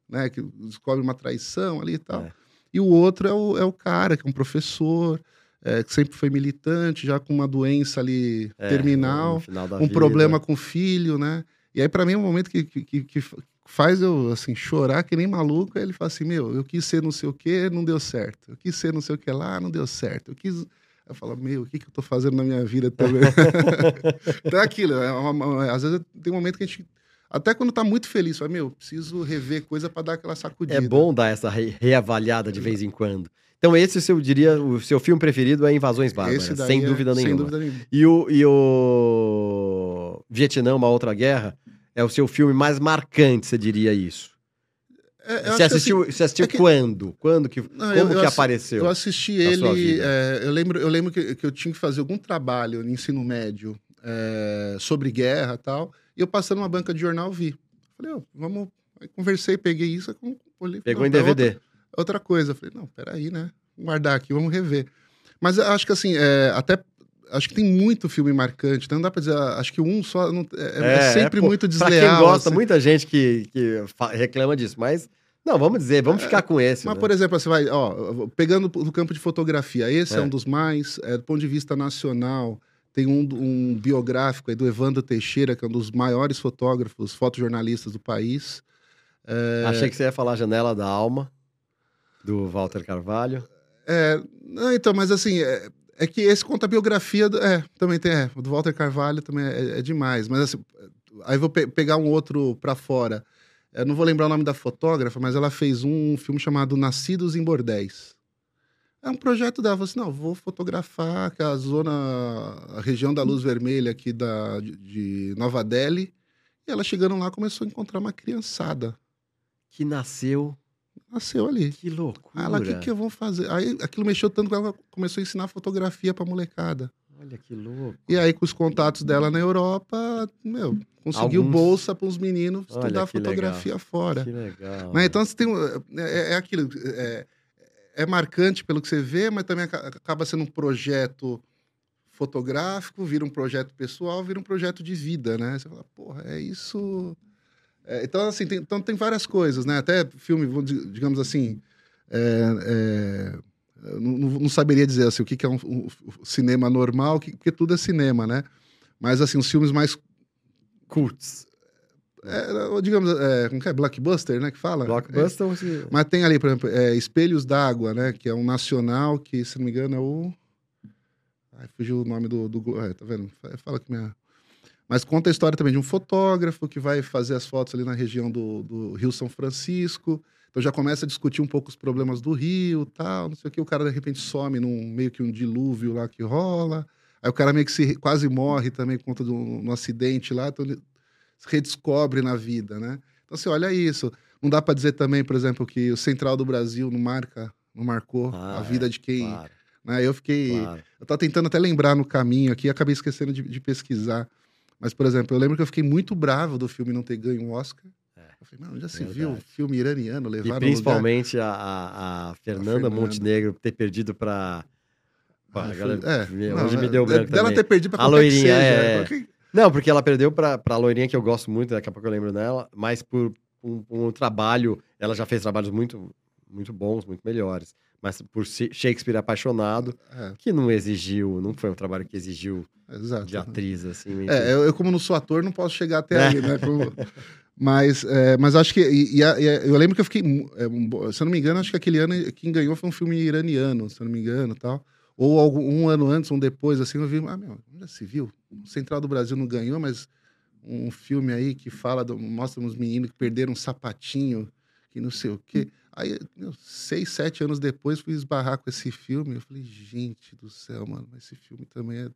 né? Que descobre uma traição ali e tal. É. E o outro é o, é o cara, que é um professor, é, que sempre foi militante, já com uma doença ali é, terminal, um vida. problema com o filho, né? E aí, para mim, é um momento que, que, que, faz eu, assim, chorar que nem maluco. Aí ele fala assim, meu, eu quis ser não sei o que, não deu certo. Eu quis ser não sei o que lá, não deu certo. Eu quis... Eu falo, meu, o que, que eu tô fazendo na minha vida também? então é aquilo, é uma, às vezes tem um momento que a gente até quando tá muito feliz, fala, meu, preciso rever coisa para dar aquela sacudida. É bom dar essa re reavaliada de vez em quando. Então, esse, eu diria, o seu filme preferido é Invasões Bárbaras, sem, é, dúvida nenhuma. sem dúvida nenhuma. E o, e o Vietnã, Uma Outra Guerra, é o seu filme mais marcante, você diria isso? É, você, assistiu, assim, você assistiu é que... quando? Quando que, Não, como eu, eu que apareceu? Eu assisti ele. É, eu lembro, eu lembro que, que, eu tinha que fazer algum trabalho no ensino médio é, sobre guerra e tal. E eu passando numa banca de jornal vi. Falei, oh, vamos. Aí conversei, peguei isso, olhei, Pegou em DVD. Outra, outra, coisa. Falei, não, peraí, né? Vou guardar aqui, vamos rever. Mas acho que assim, é, até acho que tem muito filme marcante, então não dá pra dizer, acho que um só não, é, é, é sempre é, pô, muito desleal. Pra quem gosta, assim. muita gente que, que reclama disso, mas não, vamos dizer, vamos é, ficar com esse. Mas, né? por exemplo, você vai, ó, pegando do campo de fotografia, esse é, é um dos mais, é, do ponto de vista nacional, tem um, um biográfico aí do Evandro Teixeira, que é um dos maiores fotógrafos, fotojornalistas do país. É... Achei que você ia falar Janela da Alma, do Walter Carvalho. É, não, então, mas assim, é, é, que esse conta a biografia. Do, é, também tem. É, do Walter Carvalho também é, é demais. Mas assim, aí vou pe pegar um outro para fora. Eu não vou lembrar o nome da fotógrafa, mas ela fez um filme chamado Nascidos em Bordéis. É um projeto dela. Assim: não, vou fotografar a zona, a região da luz vermelha aqui da, de Nova Delhi. E ela chegando lá começou a encontrar uma criançada. Que nasceu. Nasceu ali. Que loucura. Ela, o que, que eu vou fazer? Aí aquilo mexeu tanto que ela começou a ensinar fotografia pra molecada. Olha que louco. E aí, com os contatos dela na Europa, meu, conseguiu Alguns... bolsa para os meninos estudar fotografia legal. fora. Que legal. Né? Então, você tem, é, é, é aquilo. É, é marcante pelo que você vê, mas também acaba sendo um projeto fotográfico, vira um projeto pessoal, vira um projeto de vida, né? Você fala, porra, é isso. É, então, assim, tem, então tem várias coisas, né? Até filme, digamos assim. É, é, não, não, saberia dizer assim, o que, que é um, um, cinema normal, que, porque tudo é cinema, né? Mas, assim, os filmes mais. Curtos. É, digamos, é, como que é? Blockbuster, né? Que fala? Blockbuster. É, mas tem ali, por exemplo, é, Espelhos d'Água, né? Que é um nacional que, se não me engano, é o. Ai, fugiu o nome do. do... É, tá vendo? Fala que minha. Mas conta a história também de um fotógrafo que vai fazer as fotos ali na região do, do Rio São Francisco. Então já começa a discutir um pouco os problemas do Rio tal, não sei o que. O cara de repente some num meio que um dilúvio lá que rola. Aí o cara meio que se, quase morre também por conta de um, um acidente lá. Então ele redescobre na vida, né? Então você olha isso. Não dá para dizer também, por exemplo, que o Central do Brasil não marca, não marcou ah, a vida é, de quem. Claro. Né? Eu fiquei. Claro. Eu tava tentando até lembrar no caminho aqui, acabei esquecendo de, de, pesquisar. Mas, por exemplo, eu lembro que eu fiquei muito bravo do filme não ter ganho um Oscar. É, eu falei, mano, já se verdade. viu filme iraniano levar E principalmente a, a, Fernanda, a Fernanda Montenegro ter perdido para. Ah, é, hoje me deu branco. Dela também. ter perdido pra a loirinha, seja, é, é. Não, porque ela perdeu pra, pra loirinha que eu gosto muito, daqui a pouco eu lembro dela, mas por um, um trabalho, ela já fez trabalhos muito, muito bons, muito melhores. Mas por Shakespeare apaixonado, é. que não exigiu, não foi um trabalho que exigiu Exato. de atriz, assim. É, eu, eu, como não sou ator, não posso chegar até aí, né? Mas, é, mas acho que. E, e, eu lembro que eu fiquei. É, se eu não me engano, acho que aquele ano quem ganhou foi um filme iraniano, se eu não me engano tal. Ou algum, um ano antes, um depois, assim, eu vi, ah, meu, já se viu? O Central do Brasil não ganhou, mas um filme aí que fala, do, mostra uns meninos que perderam um sapatinho, que não sei o quê. Aí, meu, seis, sete anos depois, fui esbarrar com esse filme. Eu falei, gente do céu, mano, esse filme também é.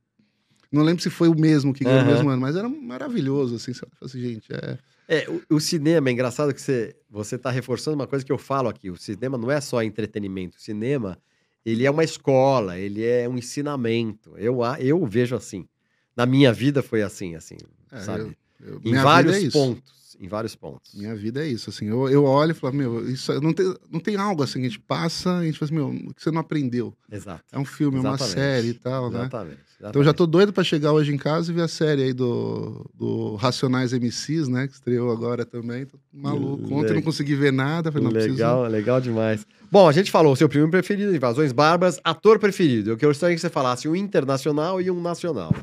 Não lembro se foi o mesmo que ganhou uhum. o mesmo ano, mas era maravilhoso, assim. Você assim, gente, é. É, o, o, cinema, é engraçado que você, você tá reforçando uma coisa que eu falo aqui. O cinema não é só entretenimento. O cinema ele é uma escola, ele é um ensinamento. Eu, eu vejo assim. Na minha vida foi assim, assim, é, sabe? Eu, eu, em vários é pontos. Em vários pontos. Minha vida é isso, assim. Eu, eu olho e falo, meu, isso não tem, não tem algo assim a gente passa e a gente fala assim, meu, que você não aprendeu. Exato. É um filme, Exatamente. é uma série e tal, né? Exatamente. Exatamente. Então já tô doido para chegar hoje em casa e ver a série aí do, do Racionais MCs, né? Que estreou agora também. Tô maluco. Ontem não consegui ver nada. Falei, não, legal, preciso... legal demais. Bom, a gente falou o seu filme preferido, Invasões Bárbaras, ator preferido. Eu gostaria que você falasse um internacional e um nacional.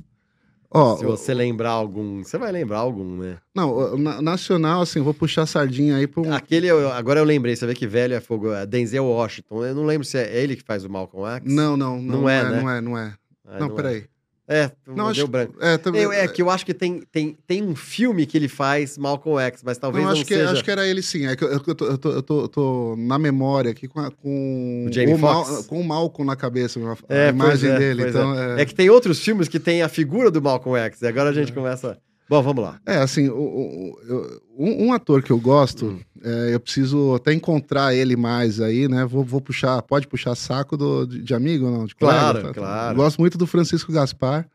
Oh, Se você lembrar algum, você vai lembrar algum, né? Não, nacional, assim, vou puxar a sardinha aí um... Aquele, agora eu lembrei, você vê que velho é fogo, é Denzel Washington. Eu não lembro se é ele que faz o Malcolm X. Não, não, não, não, é, é, né? não é, não é. Ah, não, não peraí. É. É, não, acho, branco. É, também, eu, é, que eu acho que tem, tem, tem um filme que ele faz, Malcolm X, mas talvez não, acho não que, seja... Acho que era ele sim. É que eu, eu, tô, eu, tô, eu, tô, tô na memória aqui com, a, com, o, Jamie o, Mal, com o Malcolm na cabeça, a é, imagem é, dele. Então, é. é. que tem outros filmes que tem a figura do Malcolm X, e agora a gente é. começa... Bom, vamos lá. É, assim, o, o, um, um, ator que eu gosto, hum. é, eu preciso até encontrar ele mais aí, né? Vou, vou puxar, pode puxar saco do, de, de amigo ou não? De claro, colega, tá? claro. Eu gosto muito do Francisco Gaspar.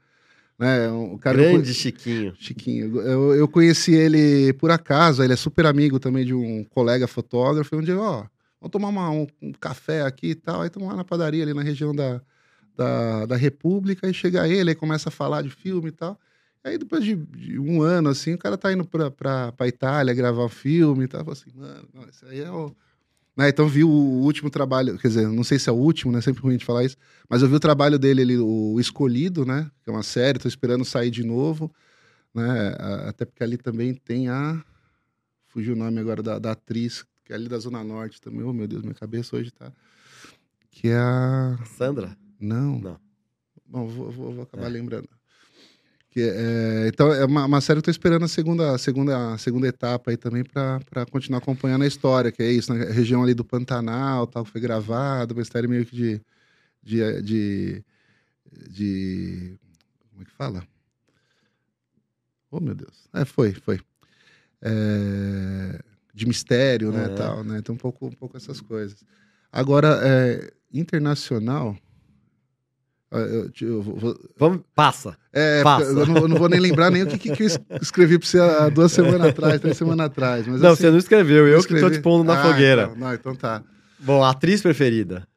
Né? O cara, Grande eu, Chiquinho. Chiquinho. Eu, eu conheci ele por acaso, ele é super amigo também de um colega fotógrafo. Um dia, ó, vamos tomar uma, um, um, café aqui e tal. Aí estamos lá na padaria, ali na região da, da, da República. Aí chega ele, aí começa a falar de filme e tal. Aí depois de, de, um ano, assim, o cara tá indo pra, pra, pra Itália gravar um filme e tal. Eu assim, mano, não, esse aí é o. Né, então vi o último trabalho, quer dizer, não sei se é o último, né? Sempre ruim de falar isso, mas eu vi o trabalho dele, ele, o Escolhido, né? Que é uma série, tô esperando sair de novo, né? Até porque ali também tem a. Fugiu o nome agora da, da atriz, que é ali da Zona Norte também. Oh, meu Deus, minha cabeça hoje tá que é a. Sandra? Não. Não. Bom, vou, vou, vou acabar É. lembrando. É, então, é uma, uma série que eu tô esperando a segunda, a segunda, a segunda etapa aí também pra continuar acompanhando a história, que é isso, na região ali do Pantanal, tal, que foi gravado, uma história meio que de. de, de, de como é que fala? Oh, meu Deus. É, foi, foi. É, de mistério, né, É. tal, né? Então, um pouco, um pouco essas coisas. Agora, é, internacional. Ah, Eu, eu vou- Vamos, passa. é, Passa. eu não, eu não vou nem lembrar nem o que, que, que eu es- escrevi pra você há duas semanas atrás, três semanas atrás. Mas, não, assim, você não escreveu, eu que tô escrevi- te pondo na Ah, fogueira. Então, não, então tá. Bom, atriz preferida?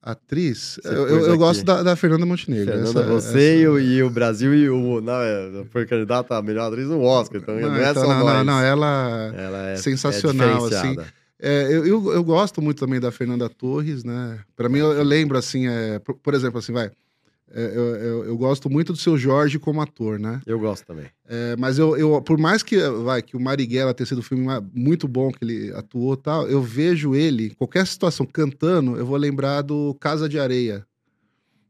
Atriz, Você eu, eu- eu gosto da, da Fernanda Montenegro. Fernanda, essa- você essa- E, o, e o Brasil e o. Não, é, foi candidata a melhor atriz no Oscar, então não, Não, é então, só não, nós. não, não, ela. Ela é sensacional, é diferenciada. É, eu, eu, eu gosto muito também da Fernanda Torres, né? Pra mim, eu, eu lembro, assim, é, por, por exemplo, assim, vai. é, eu, eu, gosto muito do seu Jorge como ator, né? Eu gosto também. É, mas eu, eu, por mais que, vai, que o Marighella tenha sido um filme muito bom que ele atuou e tal, eu vejo ele, em qualquer situação, cantando, eu vou lembrar do Casa de Areia,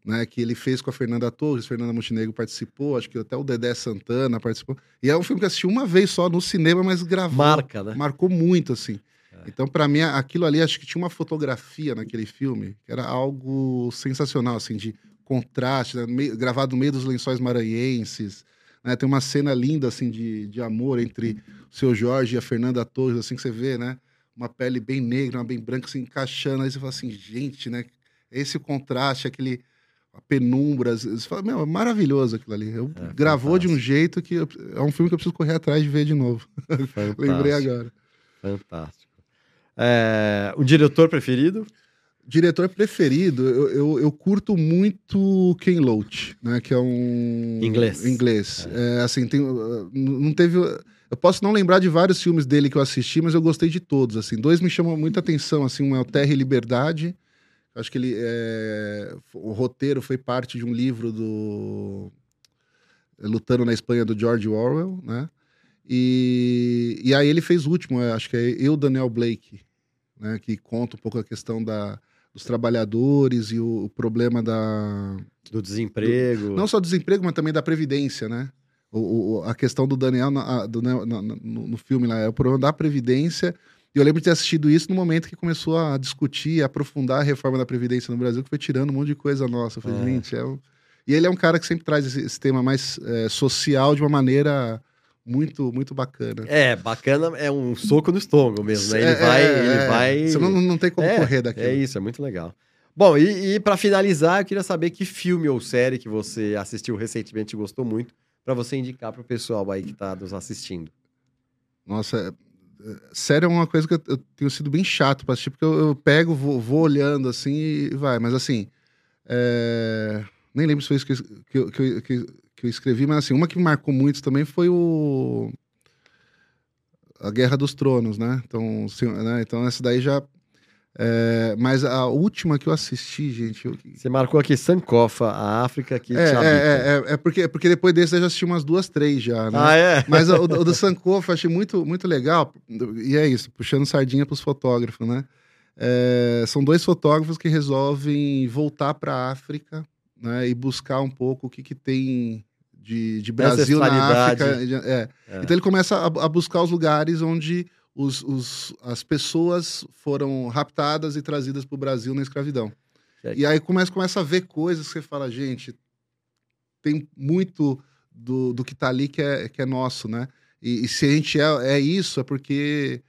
né? Que ele fez com a Fernanda Torres, Fernanda Montenegro participou, acho que até o Dedé Santana participou. E é um filme que eu assisti uma vez só no cinema, mas gravou Marca, né? marcou muito, assim. Então, pra mim, aquilo ali, acho que tinha uma fotografia naquele filme, que era algo sensacional, assim, de contraste, né? meio- gravado no meio dos lençóis maranhenses. né? Tem uma cena linda, assim, de, de amor entre o seu Jorge e a Fernanda Torres, assim, que você vê, né? Uma pele bem negra, uma bem branca, assim, encaixando. Aí você fala assim, gente, né? Esse contraste, aquele... Penumbra, você fala, meu, é maravilhoso aquilo ali. Eu, É, gravou de um fantástico. jeito que eu- é um filme que eu preciso correr atrás de ver de novo. Fantástico. Lembrei agora. Fantástico. É, o diretor preferido? Diretor preferido, eu, eu, eu curto muito Ken Loach, né? Que é um. Inglês. Inglês. É, assim, tem, uh, não teve. Eu posso não lembrar de vários filmes dele que eu assisti, mas eu gostei de todos. Assim, dois me chamam muita atenção. Assim, um é o Terra e Liberdade. Acho que ele. é, o roteiro foi parte de um livro do. Lutando na Espanha do George Orwell, né? E, e aí ele fez o último, é, acho que é Eu, Daniel Blake, né? Que conta um pouco a questão da, dos trabalhadores e o, o problema da. Do desemprego? Não só do desemprego, mas também da previdência, né? O, o- a questão do Daniel na- do Neo- na- na- no, no filme lá é o problema da previdência. E eu lembro de ter assistido isso no momento que começou a discutir, a aprofundar a reforma da previdência no Brasil, que foi tirando um monte de coisa nossa. Eu falei, É. gente, é um... E ele é um cara que sempre traz esse, esse tema mais é, social de uma maneira muito, muito bacana. É, bacana, é um soco no estômago mesmo, né? Ele É, vai. é, ele é. vai... Você não, não tem como É, correr daquilo. É isso, é muito legal. Bom, e, e para finalizar, eu queria saber que filme ou série que você assistiu recentemente e gostou muito, para você indicar pro pessoal aí que tá nos assistindo. Nossa, é- é- sério é uma coisa que eu, eu tenho sido bem chato pra assistir, porque eu, eu pego, vou, vou olhando assim e vai. Mas assim, nem lembro se foi isso que, eu- que, que, que, que eu escrevi, mas assim, uma que me marcou muito também foi o. A Guerra dos Tronos, né? Então, se- né? então essa daí já. é, mas a última que eu assisti, gente. eu- Você marcou aqui Sankofa, a África que é, é, é, é, porque, é porque depois desse eu já assisti umas duas, três já, né? Ah, é? Mas o, o do Sankofa eu achei muito, muito legal. E é isso, puxando sardinha para os fotógrafos, né? É, são dois fotógrafos que resolvem voltar para a África né, e buscar um pouco o que, que tem de, de Brasil na. África. É. É. Então ele começa a, a buscar os lugares onde os, os- as pessoas foram raptadas e trazidas para o Brasil na escravidão. É. E aí começa, começa a ver coisas que você fala, gente, tem muito do, do que tá ali que é, que é nosso, né? E, e se a gente é, é isso, é porque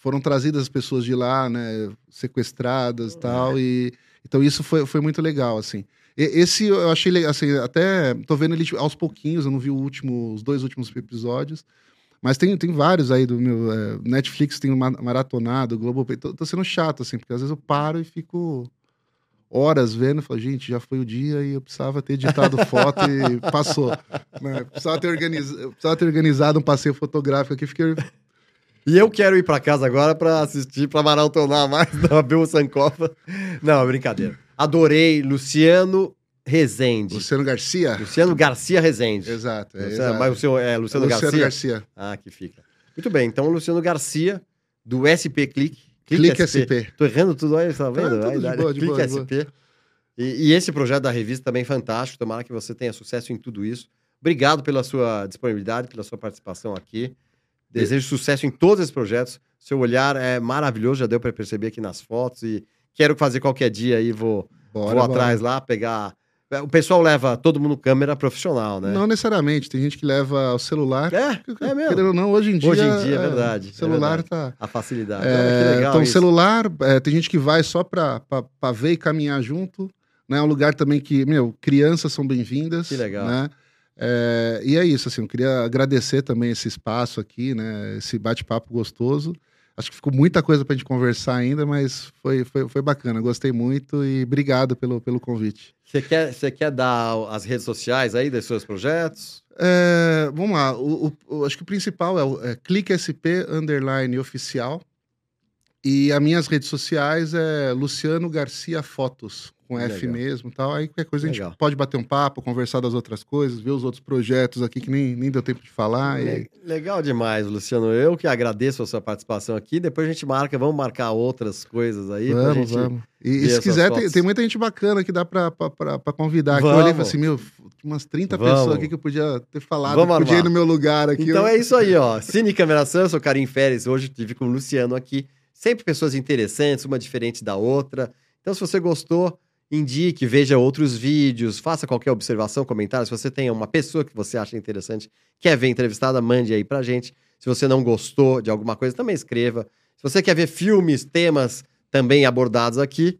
foram trazidas as pessoas de lá, né? Sequestradas e tal. E, então isso foi, foi muito legal, assim. Esse eu achei assim, até tô vendo ele aos pouquinhos, eu não vi o último, os dois últimos episódios. Mas tem, tem vários aí do meu. é, Netflix tem maratonado, Globoplay. Tô, tô sendo chato, assim, porque às vezes eu paro e fico horas vendo e falo, gente, já foi o dia e eu precisava ter editado foto e passou. né? Precisava, ter organiz... precisava ter organizado um passeio fotográfico aqui, fiquei. E eu quero ir para casa agora para assistir, para maratonar mais da Bill Sankofa. Não, é brincadeira. Adorei Luciano Rezende. Luciano Garcia? Luciano Garcia Rezende. Exato. É, Luciano- exato. Mas o seu é Luciano, Luciano Garcia? Garcia. Ah, que fica. Muito bem, então Luciano Garcia, do SP Click. Clique, Clique SP. SP. Tô errando tudo aí, tá vendo? Ah, tudo de boa, de Clique boa, SP. Boa. E, e, esse projeto da revista também é fantástico. Tomara que você tenha sucesso em tudo isso. Obrigado pela sua disponibilidade, pela sua participação aqui. Desejo sucesso em todos esses projetos. Seu olhar é maravilhoso, já deu para perceber aqui nas fotos. E quero fazer qualquer dia aí, vou, bora, vou atrás lá, pegar. O pessoal leva todo mundo câmera profissional, né? Não necessariamente, tem gente que leva o celular. É, é mesmo. Querendo ou não, hoje em dia. Hoje em dia, é, é verdade. O celular é verdade. tá. A facilidade. É, legal então, o celular, é, tem gente que vai só para ver e caminhar junto. Né? É um lugar também que, meu, crianças são bem-vindas. Que legal. Né? É, e é isso, assim, eu queria agradecer também esse espaço aqui, né? Esse bate-papo gostoso. Acho que ficou muita coisa para a gente conversar ainda, mas foi, foi, foi bacana, gostei muito e obrigado pelo, pelo convite. Você quer, você quer dar as redes sociais aí dos seus projetos? É, vamos lá, o, o, acho que o principal é, o, é Clique SP Underline Oficial. E as minhas redes sociais é Luciano Garcia Fotos, com Legal. F mesmo tal. Aí qualquer coisa Legal. a gente pode bater um papo, conversar das outras coisas, ver os outros projetos aqui que nem, nem deu tempo de falar. E... Legal demais, Luciano. Eu que agradeço a sua participação aqui. Depois a gente marca, vamos marcar outras coisas aí. Vamos, vamos. E, e se quiser, tem, tem, muita gente bacana que dá pra, pra, pra, pra convidar. Vamos. Que eu olhei e falei assim, meu, umas 30 vamos. pessoas aqui que eu podia ter falado, vamos podia ir no meu lugar aqui. Então eu... é isso aí, ó. Cine Cameração, eu sou Karim Férez. Hoje tive com o Luciano aqui. Sempre pessoas interessantes, uma diferente da outra. Então, se você gostou, indique, veja outros vídeos, faça qualquer observação, comentário. Se você tem uma pessoa que você acha interessante, quer ver entrevistada, mande aí pra gente. Se você não gostou de alguma coisa, também escreva. Se você quer ver filmes, temas também abordados aqui,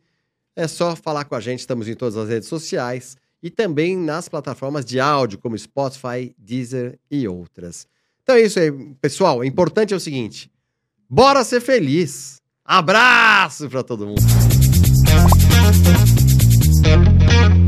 é só falar com a gente. Estamos em todas as redes sociais e também nas plataformas de áudio, como Spotify, Deezer e outras. Então é isso aí, pessoal. O importante é o seguinte: Bora ser feliz. Abraço para todo mundo. Thank you.